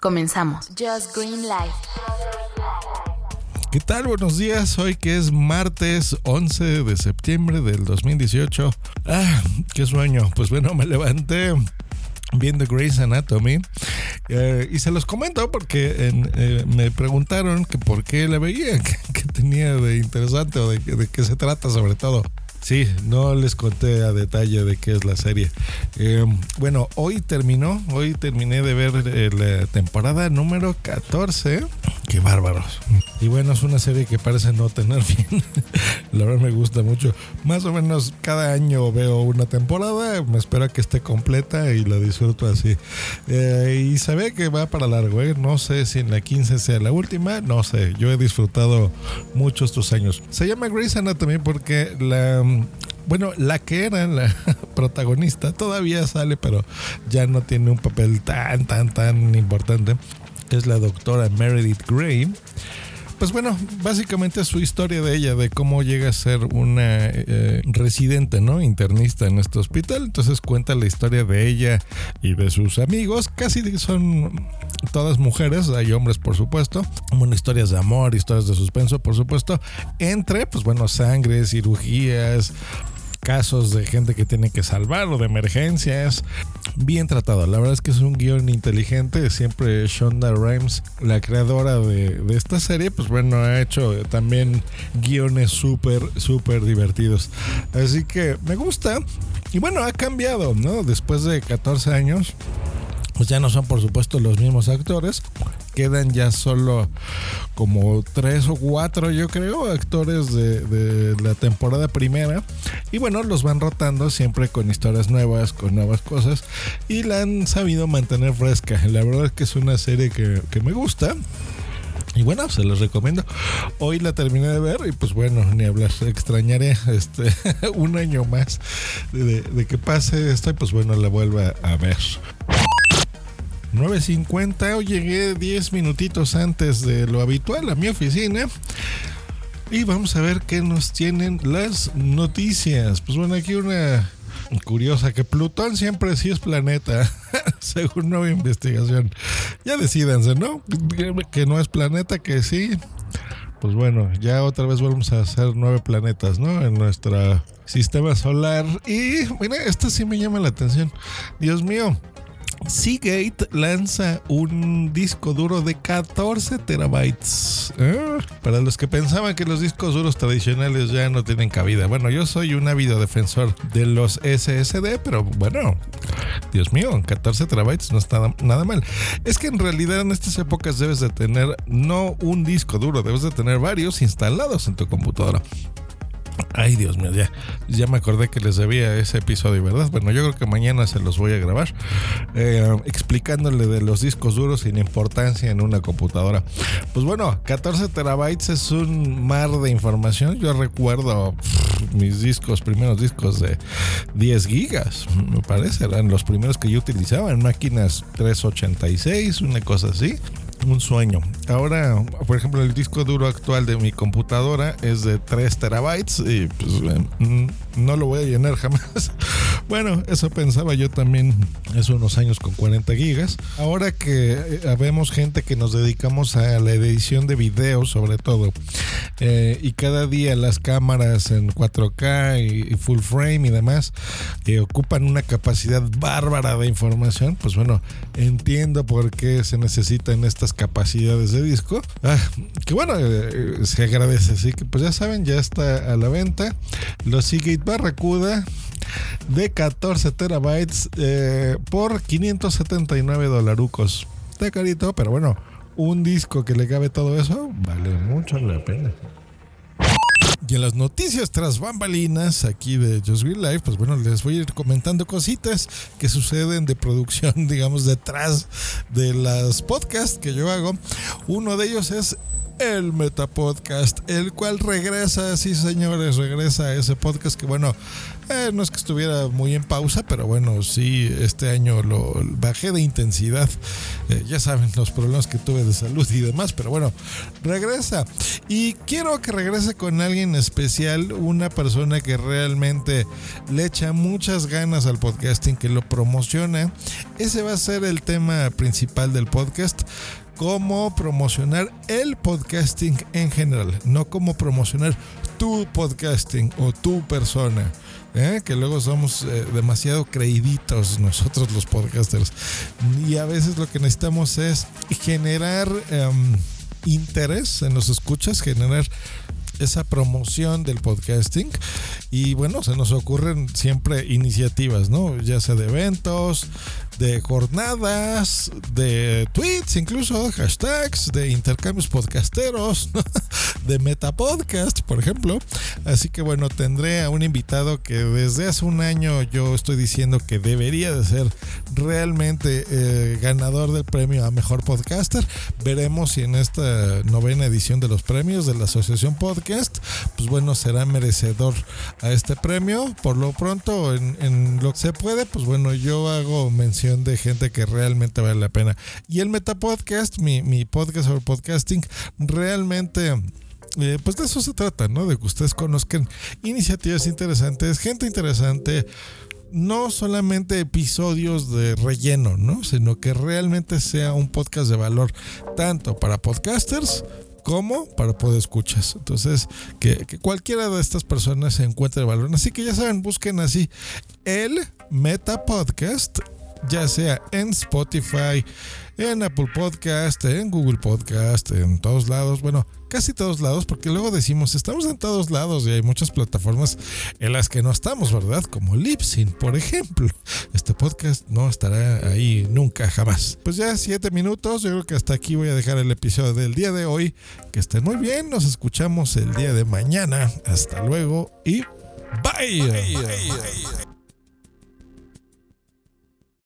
Comenzamos. Just Green Life. ¿Qué tal? Buenos días. Hoy que es martes 11 de septiembre del 2018. Ah, qué sueño. Pues bueno, me levanté viendo Grey's Anatomy eh, y se los comento porque eh, me preguntaron que por qué la veía, que, tenía de interesante o de, de qué se trata sobre todo. Sí, no les conté a detalle de qué es la serie. Eh, bueno, hoy terminó, hoy terminé de ver eh, la temporada número 14. Qué bárbaros. Y bueno, es una serie que parece no tener fin. la verdad me gusta mucho. Más o menos cada año veo una temporada, me espero que esté completa y la disfruto así. Eh, y se ve que va para largo, No sé si en la 15 sea la última, no sé. Yo he disfrutado muchos estos años. Se llama Grey's Anatomy porque la bueno, la que era la protagonista todavía sale, pero ya no tiene un papel tan, tan, tan importante. Es la doctora Meredith Grey. Pues bueno, básicamente es su historia de ella, de cómo llega a ser una eh, residente, ¿no? Internista en este hospital. Entonces cuenta la historia de ella y de sus amigos. Casi son todas mujeres, hay hombres por supuesto. Bueno, historias de amor, historias de suspenso por supuesto. Entre, pues bueno, sangre, cirugías, casos de gente que tiene que salvar o de emergencias. Bien tratado. La verdad es que es un guion inteligente. Siempre Shonda Rhimes, la creadora de, esta serie, pues bueno, ha hecho también guiones súper, súper divertidos. Así que me gusta. Y bueno, ha cambiado, ¿no? Después de 14 años pues ya no son por supuesto los mismos actores. Quedan ya solo como tres o cuatro, yo creo, actores de, la temporada primera. Y bueno, los van rotando siempre con historias nuevas, con nuevas cosas. Y la han sabido mantener fresca. La verdad es que es una serie que, me gusta. Y bueno, se los recomiendo. Hoy la terminé de ver y pues bueno, ni hablar. Extrañaré este un año más de, de que pase esto y pues bueno, la vuelva a ver. 9.50, hoy llegué 10 minutitos antes de lo habitual a mi oficina. Y vamos a ver qué nos tienen las noticias. Pues bueno, aquí una curiosa que Plutón siempre sí es planeta, según nueva investigación. Ya decidanse, ¿no? Que no es planeta, que sí. Pues bueno, ya otra vez vamos a hacer nueve planetas, ¿no? En nuestro sistema solar. Y mira, esta sí me llama la atención. Dios mío, Seagate lanza un disco duro de 14 terabytes. ¿eh? Para los que pensaban que los discos duros tradicionales ya no tienen cabida. Bueno, yo soy un ávido defensor de los SSD, pero bueno, Dios mío, 14 terabytes no está nada mal. Es que en realidad en estas épocas debes de tener no un disco duro, debes de tener varios instalados en tu computadora. Ay, Dios mío, ya, ya me acordé que les debía ese episodio, ¿verdad? Bueno, yo creo que mañana se los voy a grabar eh, explicándole de los discos duros sin importancia en una computadora. Pues bueno, 14 terabytes es un mar de información. Yo recuerdo mis discos, primeros discos de 10 gigas, me parece, eran los primeros que yo utilizaba en máquinas 386, una cosa así un sueño. Ahora, por ejemplo, el disco duro actual de mi computadora es de 3 terabytes y pues mm, no lo voy a llenar jamás. Bueno, eso pensaba yo también hace unos años con 40 gigas. Ahora que eh, vemos gente que nos dedicamos a la edición de videos sobre todo eh, y cada día las cámaras en 4K y, full frame y demás que ocupan una capacidad bárbara de información, pues bueno, entiendo por qué se necesitan estas capacidades de disco. Ah, que bueno, eh, se agradece. Así que pues ya saben, ya está a la venta. Los Seagate Barracuda de 14 terabytes eh, por 579 dolarucos. Está carito, pero bueno, un disco que le cabe todo eso vale mucho la pena. Y en las noticias tras bambalinas aquí de Just Green Life, pues bueno, les voy a ir comentando cositas que suceden de producción, digamos, detrás de las podcasts que yo hago. Uno de ellos es el Meta Podcast, el cual regresa, sí señores, regresa a ese podcast que bueno, Eh, no es que estuviera muy en pausa, pero bueno, sí, este año lo bajé de intensidad. Eh, ya saben los problemas que tuve de salud y demás, pero bueno, regresa. Y quiero que regrese con alguien especial, una persona que realmente le echa muchas ganas al podcasting, que lo promociona. Ese va a ser el tema principal del podcast cómo promocionar el podcasting en general, no cómo promocionar tu podcasting o tu persona. ¿eh? que luego somos eh, demasiado creíditos nosotros los podcasters. Y a veces lo que necesitamos es generar em, interés en los escuchas, generar esa promoción del podcasting. Y bueno, se nos ocurren siempre iniciativas, ¿no? Ya sea de eventos, de jornadas, de tweets, incluso hashtags, de intercambios podcasteros, de metapodcast, por ejemplo. Así que bueno, tendré a un invitado que desde hace un año yo estoy diciendo que debería de ser realmente eh, ganador del premio a mejor podcaster. Veremos si en esta novena edición de los premios de la Asociación Podcast, pues bueno, será merecedor a este premio. Por lo pronto, en, lo que se puede, pues bueno, yo hago mención de gente que realmente vale la pena. Y el Metapodcast, mi, mi podcast sobre podcasting, realmente... Eh, pues de eso se trata, ¿no? De que ustedes conozcan iniciativas interesantes, gente interesante, no solamente episodios de relleno, ¿no? Sino que realmente sea un podcast de valor tanto para podcasters como para poder escuchas. Entonces, que, que, cualquiera de estas personas se encuentre valor. Así que ya saben, busquen así el Meta Podcast ya sea en Spotify, en Apple Podcast, en Google Podcast, en todos lados, bueno, casi todos lados, porque luego decimos, estamos en todos lados y hay muchas plataformas en las que no estamos, ¿verdad? Como Lipsyn, por ejemplo. Este podcast no estará ahí nunca, jamás. Pues ya siete minutos, yo creo que hasta aquí voy a dejar el episodio del día de hoy. Que estén muy bien, nos escuchamos el día de mañana. Hasta luego y bye. bye.